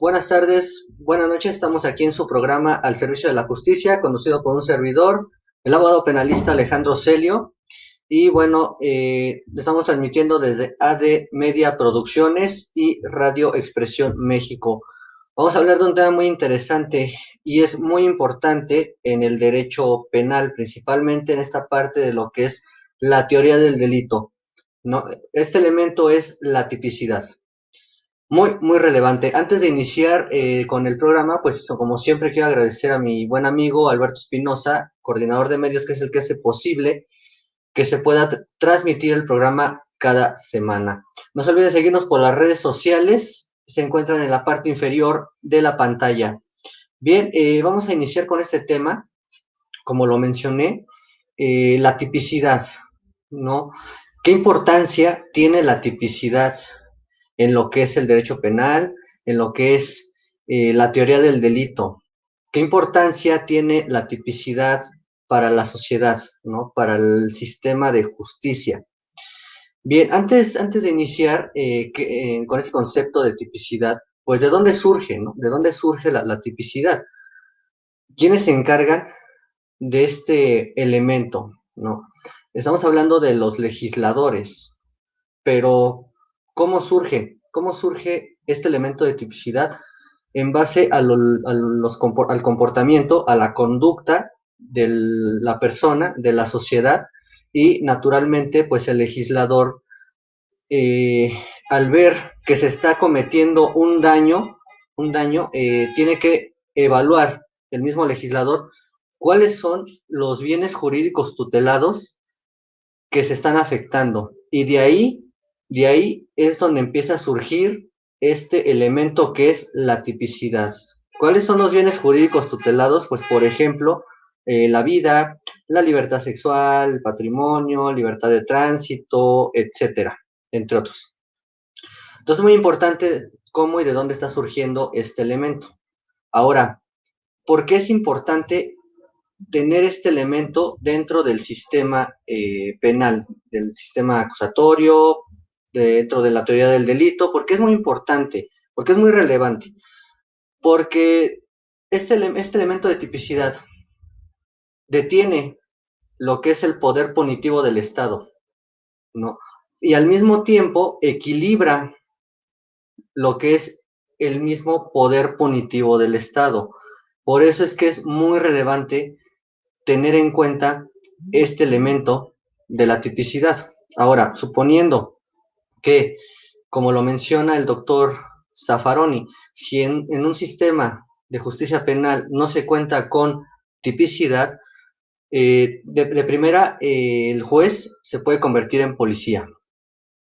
Buenas tardes, buenas noches. Estamos aquí en su programa Al Servicio de la Justicia, conducido por un servidor, el abogado penalista Alejandro Celio. Y bueno, eh, estamos transmitiendo desde AD Media Producciones y Radio Expresión México. Vamos a hablar de un tema muy interesante y es muy importante en el derecho penal, principalmente en esta parte de lo que es la teoría del delito. Este elemento es la tipicidad. Muy, muy relevante. Antes de iniciar eh, con el programa, pues como siempre quiero agradecer a mi buen amigo Alberto Espinosa, coordinador de medios, que es el que hace posible que se pueda transmitir el programa cada semana. No se olvide seguirnos por las redes sociales, se encuentran en la parte inferior de la pantalla. Bien, eh, vamos a iniciar con este tema, como lo mencioné, eh, la tipicidad, ¿no? ¿Qué importancia tiene la tipicidad en lo que es el derecho penal, en lo que es eh, la teoría del delito. ¿Qué importancia tiene la tipicidad para la sociedad, ¿no? para el sistema de justicia? Bien, antes, antes de iniciar eh, eh, con ese concepto de tipicidad, pues ¿de dónde surge? ¿no? ¿De dónde surge la, tipicidad? ¿Quiénes se encargan de este elemento? ¿no? Estamos hablando de los legisladores, pero ¿Cómo surge? ¿Cómo surge este elemento de tipicidad? En base al comportamiento, a la conducta de la persona, de la sociedad, y naturalmente, pues el legislador, eh, al ver que se está cometiendo un daño, un daño, eh, tiene que evaluar el mismo legislador cuáles son los bienes jurídicos tutelados que se están afectando. Y de ahí de ahí es donde empieza a surgir este elemento que es la tipicidad. ¿Cuáles son los bienes jurídicos tutelados? Pues, por ejemplo, eh, la vida, la libertad sexual, el patrimonio, libertad de tránsito, etcétera, entre otros. Entonces, es muy importante cómo y de dónde está surgiendo este elemento. Ahora, ¿por qué es importante tener este elemento dentro del sistema eh, penal, del sistema acusatorio, dentro de la teoría del delito, porque es muy importante, porque es muy relevante, porque este, este elemento de tipicidad detiene lo que es el poder punitivo del Estado, ¿no? Y al mismo tiempo equilibra lo que es el mismo poder punitivo del Estado. Por eso es que es muy relevante tener en cuenta este elemento de la tipicidad. Ahora, suponiendo que, como lo menciona el doctor Zaffaroni, si en, un sistema de justicia penal no se cuenta con tipicidad, eh, de, primera, eh, el juez se puede convertir en policía.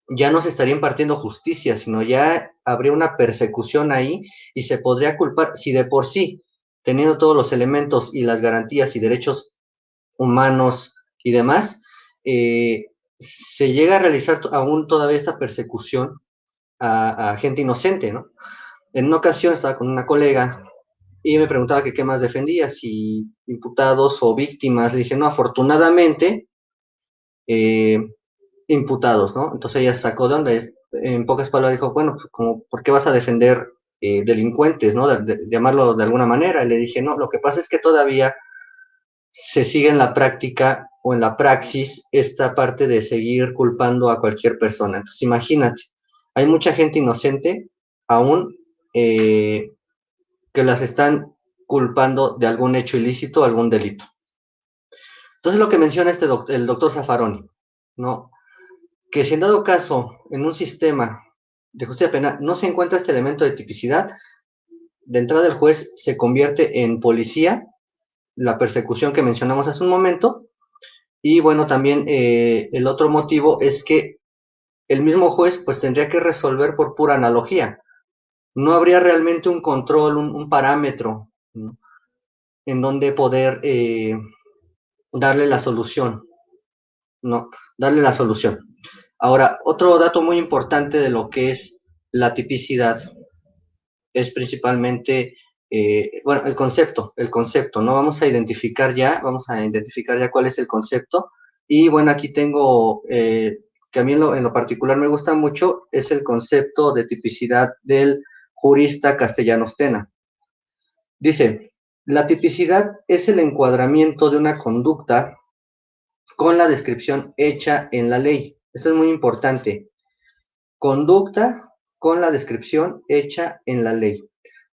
Ya no se estaría impartiendo justicia, sino ya habría una persecución ahí y se podría culpar, si de por sí, teniendo todos los elementos y las garantías y derechos humanos y demás, eh, se llega a realizar aún todavía esta persecución a, gente inocente, ¿no? En una ocasión estaba con una colega y me preguntaba qué más defendía, si imputados o víctimas. Le dije, no, afortunadamente, eh, imputados, ¿no? Entonces ella sacó de donde, en pocas palabras, dijo, bueno, pues, ¿por qué vas a defender eh, delincuentes, ¿no? De, llamarlo de alguna manera. Le dije, no, lo que pasa es que todavía se sigue en la práctica o en la praxis esta parte de seguir culpando a cualquier persona. Entonces, imagínate, hay mucha gente inocente aún eh, que las están culpando de algún hecho ilícito, algún delito. Entonces, lo que menciona este el doctor Zaffaroni, ¿no? Que si en dado caso, en un sistema de justicia penal no se encuentra este elemento de tipicidad, de entrada el juez se convierte en policía, la persecución que mencionamos hace un momento, y bueno, también eh, el otro motivo es que el mismo juez pues tendría que resolver por pura analogía. No habría realmente un control, un, parámetro en donde poder eh, darle la solución. No, darle la solución. Ahora, otro dato muy importante de lo que es la tipicidad es principalmente eh, bueno, el concepto, el concepto, ¿no? Vamos a identificar ya, vamos a identificar ya cuál es el concepto. Y bueno, aquí tengo, eh, que a mí en lo, particular me gusta mucho, es el concepto de tipicidad del jurista castellano-ostena. Dice, la tipicidad es el encuadramiento de una conducta con la descripción hecha en la ley. Esto es muy importante. Conducta con la descripción hecha en la ley.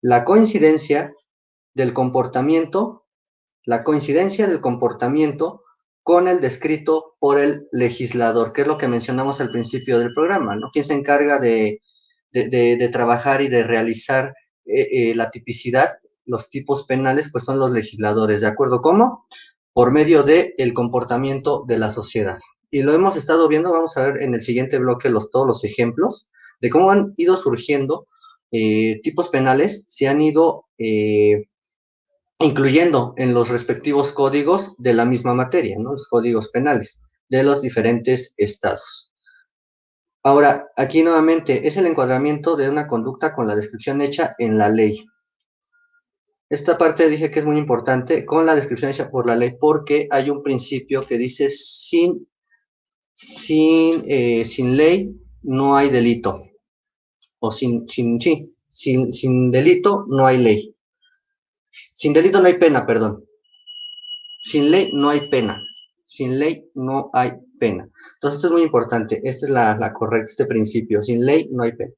La coincidencia del comportamiento, la coincidencia del comportamiento con el descrito por el legislador, que es lo que mencionamos al principio del programa, ¿no? ¿Quién se encarga de, trabajar y de realizar eh, eh, la tipicidad? Los tipos penales, pues son los legisladores, ¿de acuerdo? ¿Cómo? Por medio del el comportamiento de la sociedad. Y lo hemos estado viendo, vamos a ver en el siguiente bloque los, todos los ejemplos de cómo han ido surgiendo eh, tipos penales, se han ido incluyendo en los respectivos códigos de la misma materia, ¿no? los códigos penales de los diferentes estados. Ahora, aquí nuevamente es el encuadramiento de una conducta con la descripción hecha en la ley. Esta parte dije que es muy importante con la descripción hecha por la ley porque hay un principio que dice sin, sin, eh, sin ley no hay delito. O sin, sin, sí, sin, sin delito no hay ley. Sin delito no hay pena, perdón. Sin ley no hay pena. Sin ley no hay pena. Entonces, esto es muy importante. Esta es la, correcta, este principio. Sin ley no hay pena.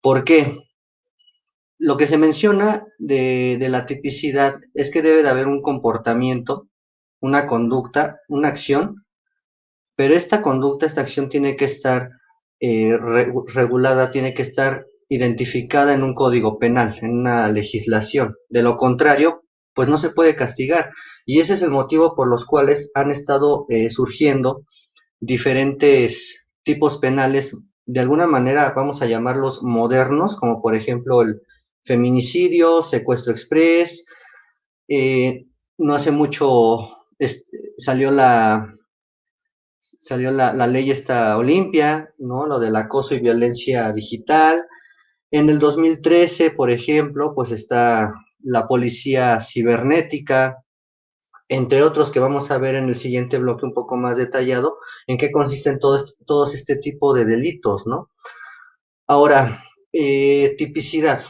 ¿Por qué? Lo que se menciona de, la tipicidad es que debe de haber un comportamiento, una conducta, una acción, pero esta conducta, esta acción tiene que estar eh, regulada, tiene que estar identificada en un código penal, en una legislación. De lo contrario, pues no se puede castigar. Y ese es el motivo por los cuales han estado eh, surgiendo diferentes tipos penales, de alguna manera vamos a llamarlos modernos, como por ejemplo el feminicidio, secuestro express. Eh, no hace mucho salió la salió la, la, ley esta Olimpia, ¿no? Lo del acoso y violencia digital. En el 2013, por ejemplo, pues está la policía cibernética, entre otros que vamos a ver en el siguiente bloque un poco más detallado, en qué consisten todos, todos este tipo de delitos, ¿no? Ahora, eh, tipicidad.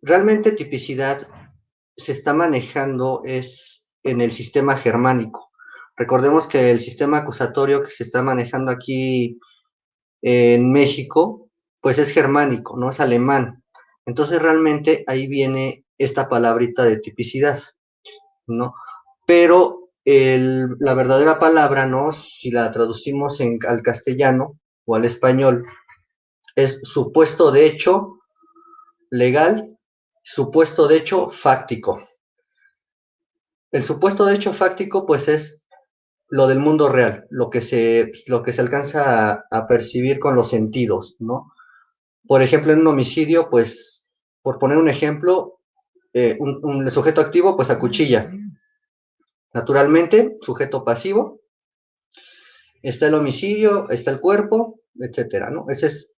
Realmente tipicidad se está manejando es en el sistema germánico. Recordemos que el sistema acusatorio que se está manejando aquí en México pues es germánico, no es alemán. Entonces realmente ahí viene esta palabrita de tipicidad, ¿no? Pero la verdadera palabra, ¿no? Si la traducimos en, al castellano o al español, es supuesto de hecho legal, supuesto de hecho fáctico. El supuesto de hecho fáctico, pues es lo del mundo real, lo que se, lo que se alcanza a, percibir con los sentidos, ¿no? Por ejemplo, en un homicidio, pues, por poner un ejemplo, eh, un, sujeto activo, pues acuchilla. Naturalmente, sujeto pasivo, está el homicidio, está el cuerpo, etcétera, ¿no? Ese es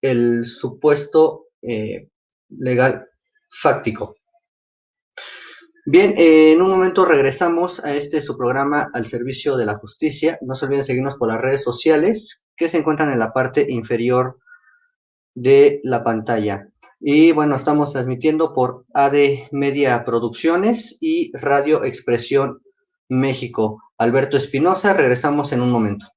el supuesto eh, legal fáctico. Bien, en un momento regresamos a este su programa al servicio de la justicia. No se olviden seguirnos por las redes sociales que se encuentran en la parte inferior de la pantalla. Y bueno, estamos transmitiendo por AD Media Producciones y Radio Expresión México. Alberto Espinosa, regresamos en un momento.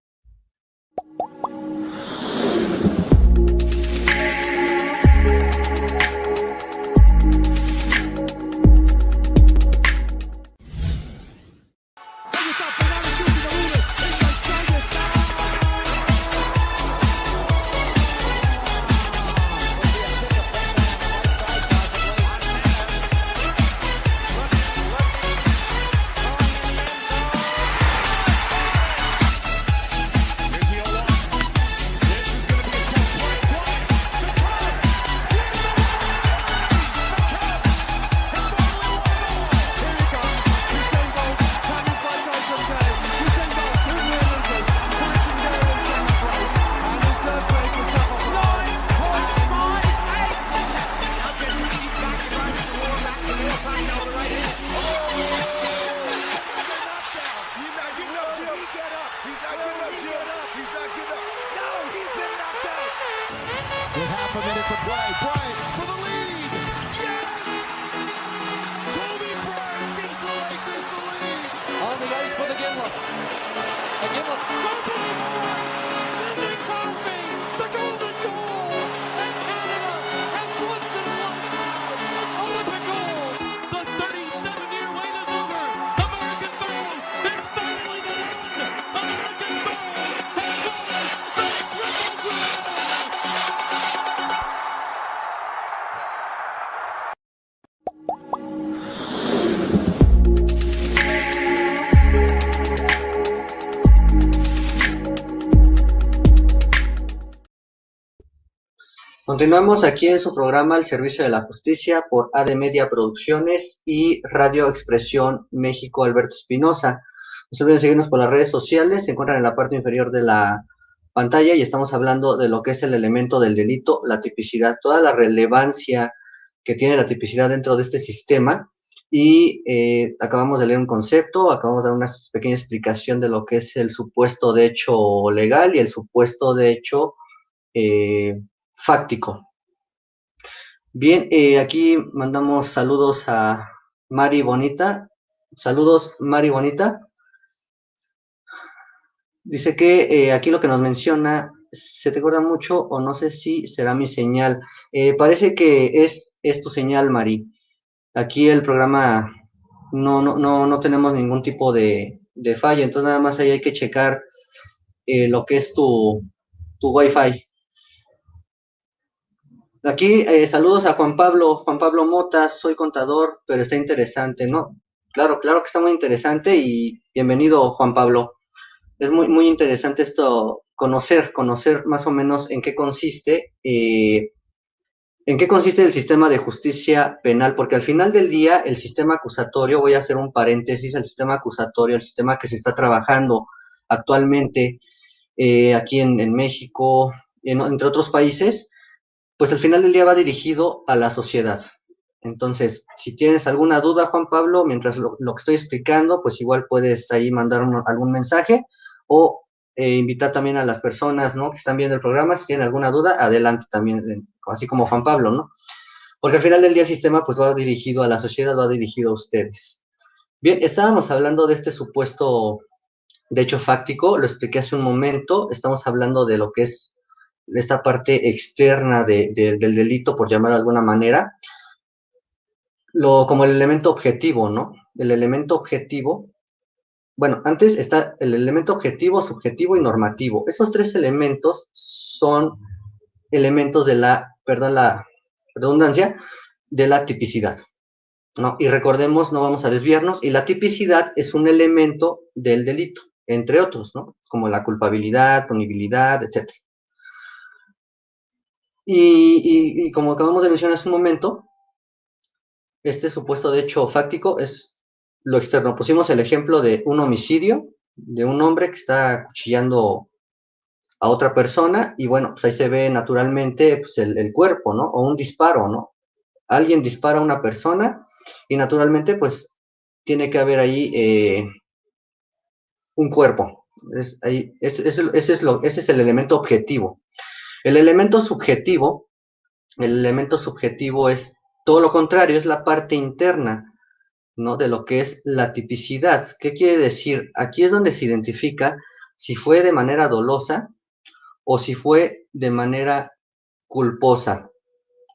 Continuamos aquí en su programa El Servicio de la Justicia por AD Media Producciones y Radio Expresión México Alberto Espinosa. No se olviden seguirnos por las redes sociales, se encuentran en la parte inferior de la pantalla y estamos hablando de lo que es el elemento del delito, la tipicidad, toda la relevancia que tiene la tipicidad dentro de este sistema. Y eh, acabamos de leer un concepto, acabamos de dar una pequeña explicación de lo que es el supuesto de hecho legal y el supuesto de hecho eh, fáctico. Bien, eh, aquí mandamos saludos a Mari Bonita. Saludos, Mari Bonita. Dice que eh, aquí lo que nos menciona, se te acuerda mucho o no sé si será mi señal. Eh, parece que es, es tu señal, Mari. Aquí el programa no, no, no, no tenemos ningún tipo de, de falla, entonces nada más ahí hay que checar lo que es tu, tu Wi-Fi. Aquí eh, saludos a Juan Pablo, Juan Pablo Mota, soy contador, pero está interesante, ¿no? Claro, claro que está muy interesante y bienvenido Juan Pablo. Es muy, muy interesante esto, conocer, conocer más o menos en qué consiste, eh, en qué consiste el sistema de justicia penal, porque al final del día el sistema acusatorio, voy a hacer un paréntesis, el sistema acusatorio, el sistema que se está trabajando actualmente eh, aquí en, en México, en- entre otros países, pues al final del día va dirigido a la sociedad. Entonces, si tienes alguna duda, Juan Pablo, mientras lo, que estoy explicando, pues igual puedes ahí mandar algún mensaje o eh, invitar también a las personas, ¿no? Que están viendo el programa, si tienen alguna duda, adelante también, eh, así como Juan Pablo, ¿no? Porque al final del día el sistema pues va dirigido a la sociedad, va dirigido a ustedes. Bien, estábamos hablando de este supuesto de hecho fáctico, lo expliqué hace un momento, estamos hablando de lo que es esta parte externa de- de- del delito, por llamar de alguna manera, lo, como el elemento objetivo, ¿no? El elemento objetivo, bueno, antes está el elemento objetivo, subjetivo y normativo. Esos tres elementos son elementos de la, perdón, la redundancia, de la tipicidad. ¿no? Y recordemos, no vamos a desviarnos, y la tipicidad es un elemento del delito, entre otros, ¿no? Como la culpabilidad, punibilidad, etc. Y, y- y como acabamos de mencionar hace un momento, este supuesto de hecho fáctico es lo externo. Pusimos el ejemplo de un homicidio, de un hombre que está acuchillando a otra persona, y bueno, pues ahí se ve naturalmente pues, el, cuerpo, ¿no? O un disparo, ¿no? Alguien dispara a una persona y naturalmente pues tiene que haber ahí eh, un cuerpo. Ahí, ese es el elemento objetivo. El elemento subjetivo, el elemento subjetivo es todo lo contrario, es la parte interna, ¿no? De lo que es la tipicidad. ¿Qué quiere decir? Aquí es donde se identifica si fue de manera dolosa o si fue de manera culposa.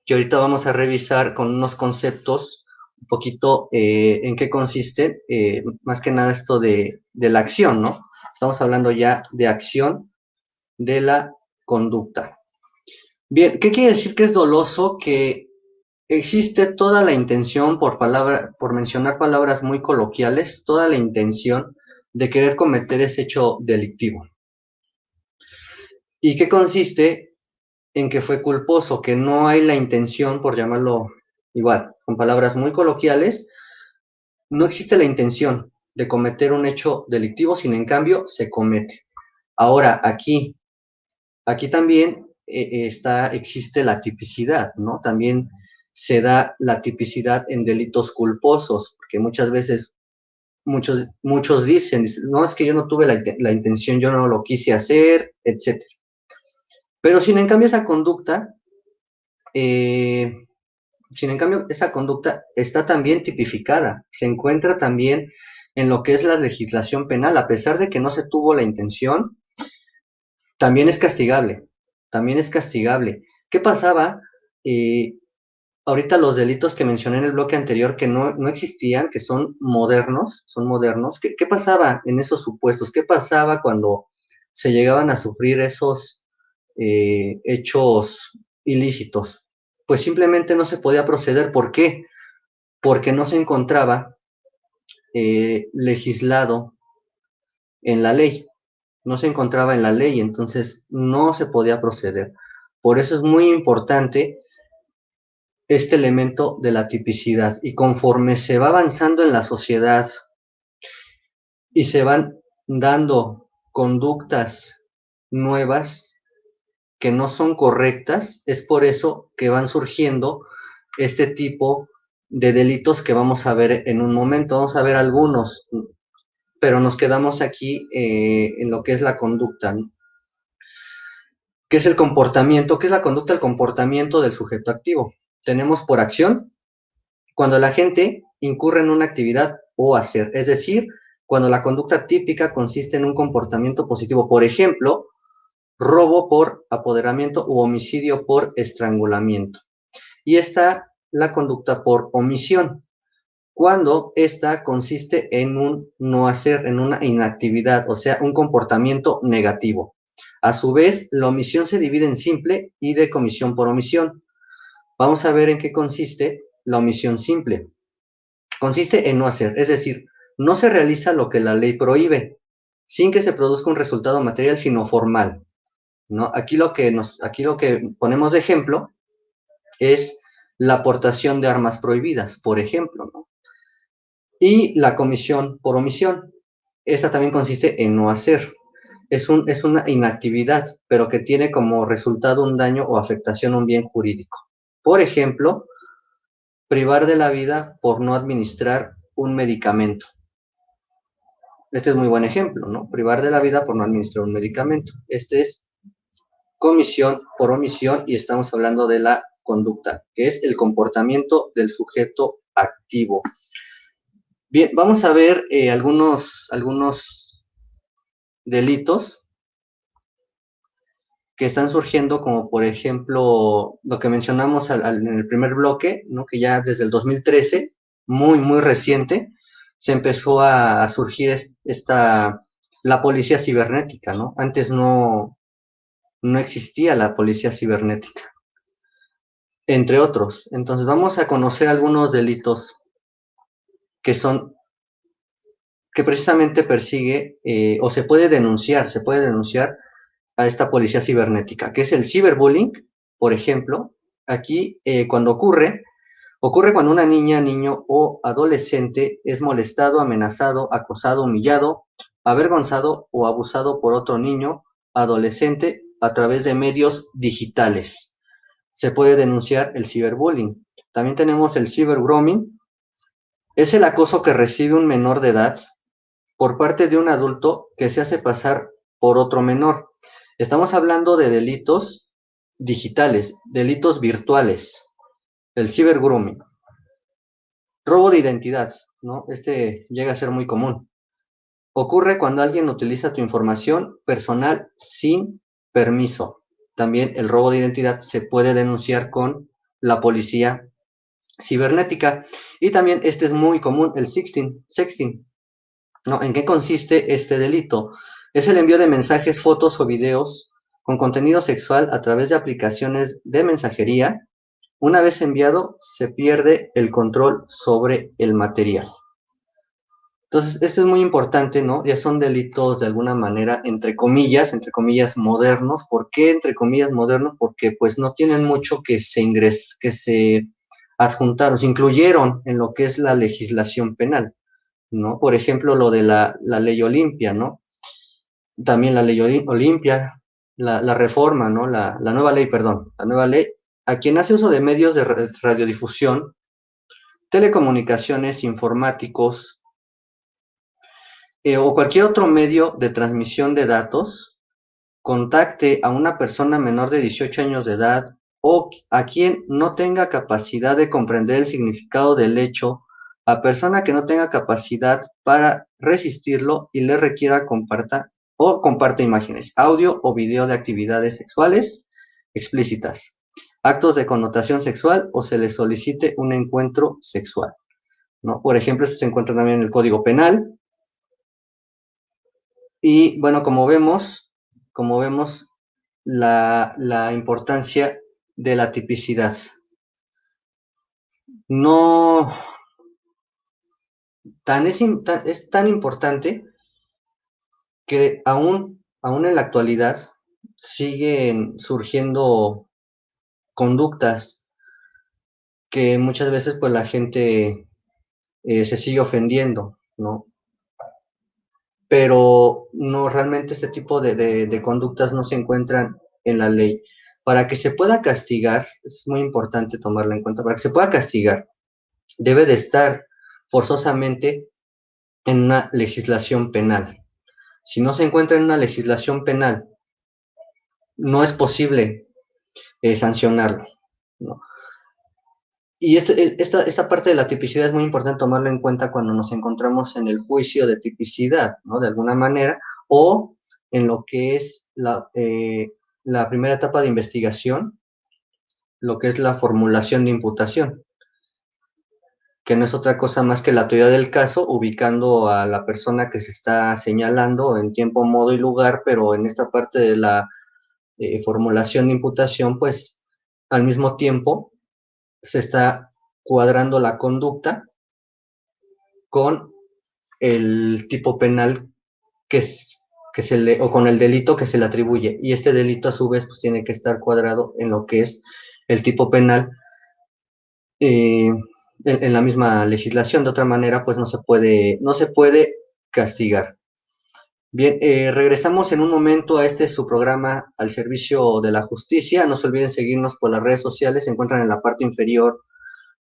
Que ahorita vamos a revisar con unos conceptos un poquito eh, en qué consiste, eh, más que nada esto de, de la acción, ¿no? Estamos hablando ya de acción de la conducta. Bien, ¿qué quiere decir que es doloso? Que existe toda la intención, por palabra, por mencionar palabras muy coloquiales, toda la intención de querer cometer ese hecho delictivo. ¿Y qué consiste? En que fue culposo, que no hay la intención, por llamarlo igual, con palabras muy coloquiales, no existe la intención de cometer un hecho delictivo, sin en cambio se comete. Ahora, aquí, aquí también está, existe la tipicidad, ¿no? También se da la tipicidad en delitos culposos, porque muchas veces muchos, muchos dicen, no, es que yo no tuve la, la intención, yo no lo quise hacer, etc. Pero sin en cambio esa conducta eh, sin en cambio, esa conducta está también tipificada, se encuentra también en lo que es la legislación penal, a pesar de que no se tuvo la intención, también es castigable, también es castigable. ¿Qué pasaba? Eh, ahorita los delitos que mencioné en el bloque anterior que no, no existían, que son modernos, son modernos, ¿qué, ¿qué, pasaba en esos supuestos? ¿Qué pasaba cuando se llegaban a sufrir esos eh, hechos ilícitos? Pues simplemente no se podía proceder. ¿Por qué? Porque no se encontraba eh, legislado en la ley, no se encontraba en la ley, entonces no se podía proceder. Por eso es muy importante este elemento de la tipicidad. Y conforme se va avanzando en la sociedad y se van dando conductas nuevas que no son correctas, es por eso que van surgiendo este tipo de delitos que vamos a ver en un momento. Vamos a ver algunos, pero nos quedamos aquí eh, en lo que es la conducta. ¿no? ¿Qué es el comportamiento? ¿Qué es la conducta? El comportamiento del sujeto activo tenemos por acción cuando la gente incurre en una actividad o hacer, es decir, cuando la conducta típica consiste en un comportamiento positivo, por ejemplo, robo por apoderamiento u homicidio por estrangulamiento. Y está la conducta por omisión, cuando esta consiste en un no hacer, en una inactividad, o sea, un comportamiento negativo. A su vez, la omisión se divide en simple y de comisión por omisión. Vamos a ver en qué consiste la omisión simple. Consiste en no hacer, es decir, no se realiza lo que la ley prohíbe, sin que se produzca un resultado material, sino formal. ¿no? Aquí, lo que nos, aquí lo que ponemos de ejemplo es la aportación de armas prohibidas, por ejemplo. ¿no? Y la comisión por omisión. Esta también consiste en no hacer. Es, un, es una inactividad, pero que tiene como resultado un daño o afectación a un bien jurídico. Por ejemplo, privar de la vida por no administrar un medicamento. Este es muy buen ejemplo, ¿no? Privar de la vida por no administrar un medicamento. Este es comisión por omisión y estamos hablando de la conducta, que es el comportamiento del sujeto activo. Bien, vamos a ver eh, algunos, algunos delitos que están surgiendo, como por ejemplo lo que mencionamos al, en el primer bloque, ¿no? que ya desde el 2013, muy, muy reciente, se empezó a, a, surgir esta, la policía cibernética, ¿no? Antes no, no existía la policía cibernética, entre otros. Entonces vamos a conocer algunos delitos que son que precisamente persigue eh, o se puede denunciar, se puede denunciar a esta policía cibernética, que es el ciberbullying, por ejemplo. Aquí, eh, cuando ocurre, ocurre cuando una niña, niño o adolescente es molestado, amenazado, acosado, humillado, avergonzado o abusado por otro niño, adolescente, a través de medios digitales. Se puede denunciar el ciberbullying. También tenemos el cibergrooming. Es el acoso que recibe un menor de edad por parte de un adulto que se hace pasar por otro menor. Estamos hablando de delitos digitales, delitos virtuales, el cibergrooming. Robo de identidad, ¿no? Este llega a ser muy común. Ocurre cuando alguien utiliza tu información personal sin permiso. También el robo de identidad se puede denunciar con la policía cibernética. Y también este es muy común, el sexting. sexting. ¿no? ¿En qué consiste este delito? Es el envío de mensajes, fotos o videos con contenido sexual a través de aplicaciones de mensajería. Una vez enviado, se pierde el control sobre el material. Entonces, esto es muy importante, ¿no? Ya son delitos de alguna manera, entre comillas, entre comillas, modernos. ¿Por qué entre comillas modernos? Porque pues no tienen mucho que se ingres, que se adjuntaron, se incluyeron en lo que es la legislación penal, ¿no? Por ejemplo, lo de la, la ley Olimpia, ¿no? También la ley Olimpia, la, reforma, ¿no? La, la, nueva ley, perdón, la nueva ley, a quien hace uso de medios de radiodifusión, telecomunicaciones, informáticos, eh, o cualquier otro medio de transmisión de datos, contacte a una persona menor de 18 años de edad o a quien no tenga capacidad de comprender el significado del hecho, a persona que no tenga capacidad para resistirlo y le requiera comparta o comparte imágenes, audio o video de actividades sexuales explícitas, actos de connotación sexual o se le solicite un encuentro sexual. ¿no? Por ejemplo, esto se encuentra también en el Código Penal. Y bueno, como vemos, como vemos, la, la importancia de la tipicidad. No, tan es, tan, es tan importante que aún, aún en la actualidad siguen surgiendo conductas que muchas veces pues la gente eh, se sigue ofendiendo, ¿no? Pero no, realmente este tipo de, de, de, conductas no se encuentran en la ley. Para que se pueda castigar, es muy importante tomarlo en cuenta, para que se pueda castigar, debe de estar forzosamente en una legislación penal. Si no se encuentra en una legislación penal, no es posible eh, sancionarlo. Y este, esta, esta, parte de la tipicidad es muy importante tomarlo en cuenta cuando nos encontramos en el juicio de tipicidad, ¿no? De alguna manera, o en lo que es la, eh, la primera etapa de investigación, lo que es la formulación de imputación, que no es otra cosa más que la teoría del caso, ubicando a la persona que se está señalando en tiempo, modo y lugar, pero en esta parte de la eh, formulación de imputación, pues al mismo tiempo se está cuadrando la conducta con el tipo penal que, que se le, o con el delito que se le atribuye. Y este delito a su vez pues tiene que estar cuadrado en lo que es el tipo penal eh, en, la misma legislación. De otra manera pues no se puede, no se puede castigar. Bien, eh, regresamos en un momento a este su programa al servicio de la justicia. No se olviden seguirnos por las redes sociales, se encuentran en la parte inferior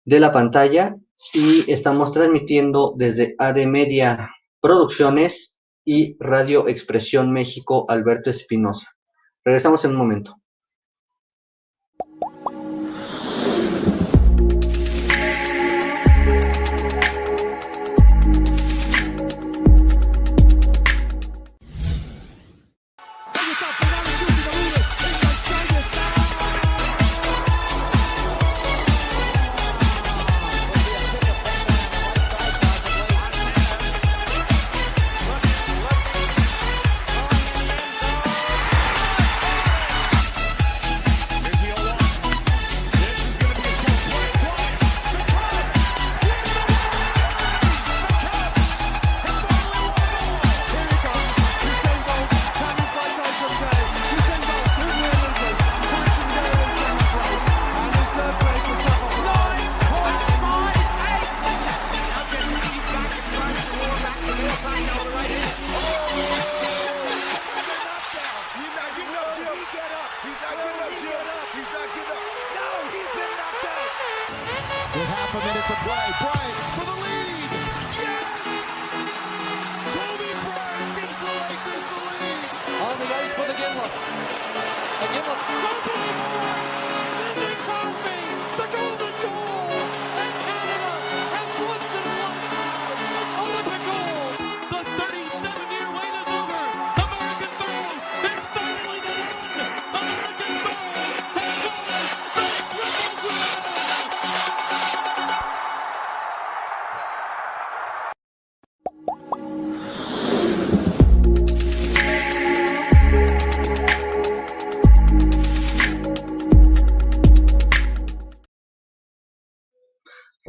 de la pantalla y estamos transmitiendo desde AD Media Producciones y Radio Expresión México Alberto Espinosa. Regresamos en un momento.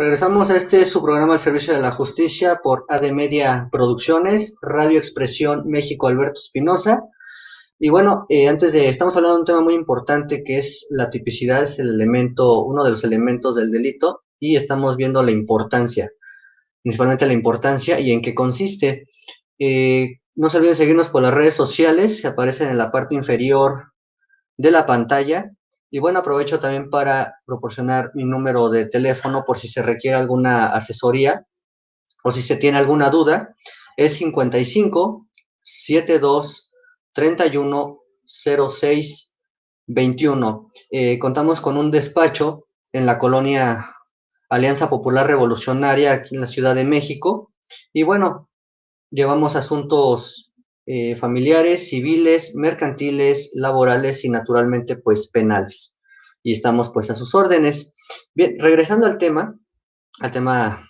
Regresamos a este su programa al servicio de la justicia por AD Media Producciones, Radio Expresión México Alberto Espinosa. Y bueno, eh, antes de, estamos hablando de un tema muy importante que es la tipicidad, es el elemento, uno de los elementos del delito, y estamos viendo la importancia, principalmente la importancia y en qué consiste. Eh, no se olviden seguirnos por las redes sociales, aparecen en la parte inferior de la pantalla. Y bueno, aprovecho también para proporcionar mi número de teléfono por si se requiere alguna asesoría o si se tiene alguna duda. Es 55 72 31 06 21. Eh, contamos con un despacho en la colonia Alianza Popular Revolucionaria aquí en la Ciudad de México. Y bueno, llevamos asuntos eh, familiares, civiles, mercantiles, laborales y naturalmente pues penales. Y estamos pues a sus órdenes. Bien, regresando al tema, al tema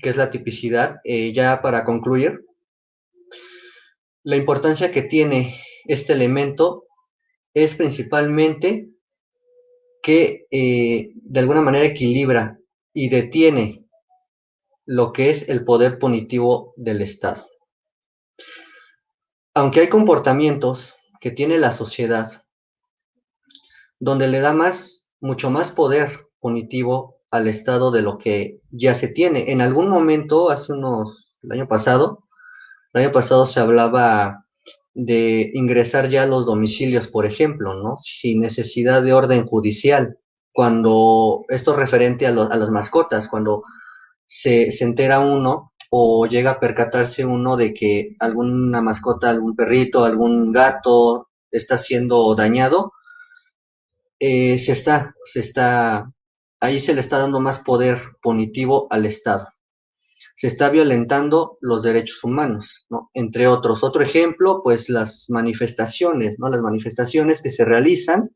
que es la tipicidad, eh, ya para concluir, la importancia que tiene este elemento es principalmente que eh, de alguna manera equilibra y detiene lo que es el poder punitivo del Estado. Aunque hay comportamientos que tiene la sociedad donde le da más, mucho más poder punitivo al Estado de lo que ya se tiene. En algún momento, hace unos, el año pasado, el año pasado se hablaba de ingresar ya a los domicilios, por ejemplo, ¿no? Sin necesidad de orden judicial. Cuando esto es referente a, a las mascotas, cuando se, se, entera uno o llega a percatarse uno de que alguna mascota, algún perrito, algún gato está siendo dañado, eh, se está, se está, ahí se le está dando más poder punitivo al Estado se está violentando los derechos humanos, ¿no? Entre otros. Otro ejemplo, pues las manifestaciones, ¿no? Las manifestaciones que se realizan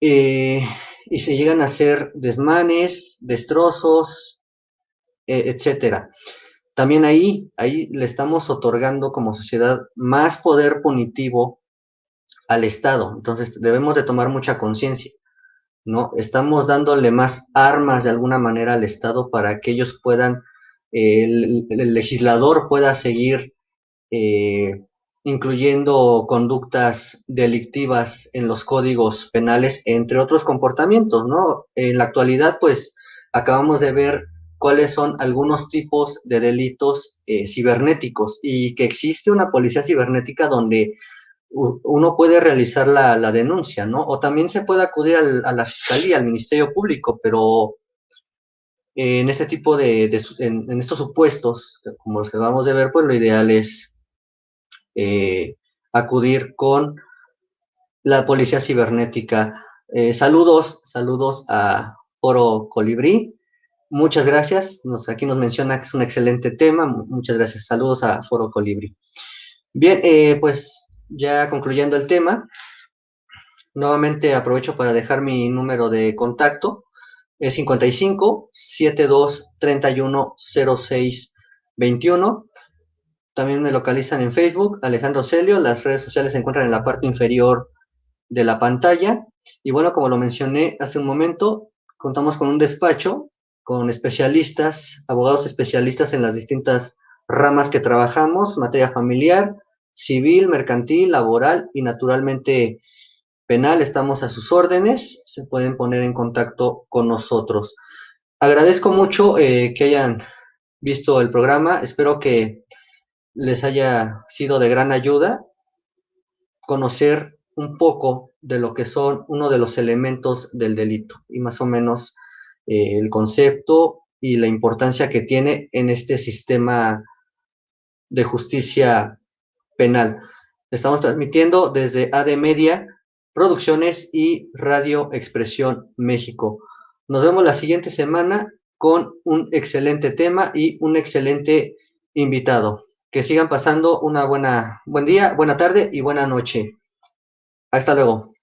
eh, y se llegan a hacer desmanes, destrozos, etcétera. También ahí, ahí le estamos otorgando como sociedad más poder punitivo al Estado. Entonces debemos de tomar mucha conciencia. ¿no? Estamos dándole más armas de alguna manera al Estado para que ellos puedan el, el legislador pueda seguir eh, incluyendo conductas delictivas en los códigos penales, entre otros comportamientos, ¿no? En la actualidad, pues, acabamos de ver cuáles son algunos tipos de delitos eh, cibernéticos y que existe una policía cibernética donde uno puede realizar la, denuncia, ¿no? O también se puede acudir al, a la fiscalía, al Ministerio Público, pero en este tipo de, en, estos supuestos, como los que acabamos de ver, pues lo ideal es eh, acudir con la policía cibernética. Eh, saludos, saludos a Foro Colibrí. Muchas gracias. Aquí nos menciona que es un excelente tema. Muchas gracias. Saludos a Foro Colibrí. Bien, eh, pues ya concluyendo el tema, nuevamente aprovecho para dejar mi número de contacto es 55 72 31 06 21. También me localizan en Facebook, Alejandro Celio. Las redes sociales se encuentran en la parte inferior de la pantalla. Y bueno, como lo mencioné hace un momento, contamos con un despacho con especialistas, abogados especialistas en las distintas ramas que trabajamos, materia familiar, civil, mercantil, laboral y naturalmente penal, estamos a sus órdenes, se pueden poner en contacto con nosotros. Agradezco mucho eh, que hayan visto el programa, espero que les haya sido de gran ayuda conocer un poco de lo que son uno de los elementos del delito y más o menos eh, el concepto y la importancia que tiene en este sistema de justicia penal. Estamos transmitiendo desde AD Media Producciones y Radio Expresión México. Nos vemos la siguiente semana con un excelente tema y un excelente invitado. Que sigan pasando una buena buen día, buena tarde y buena noche. Hasta luego.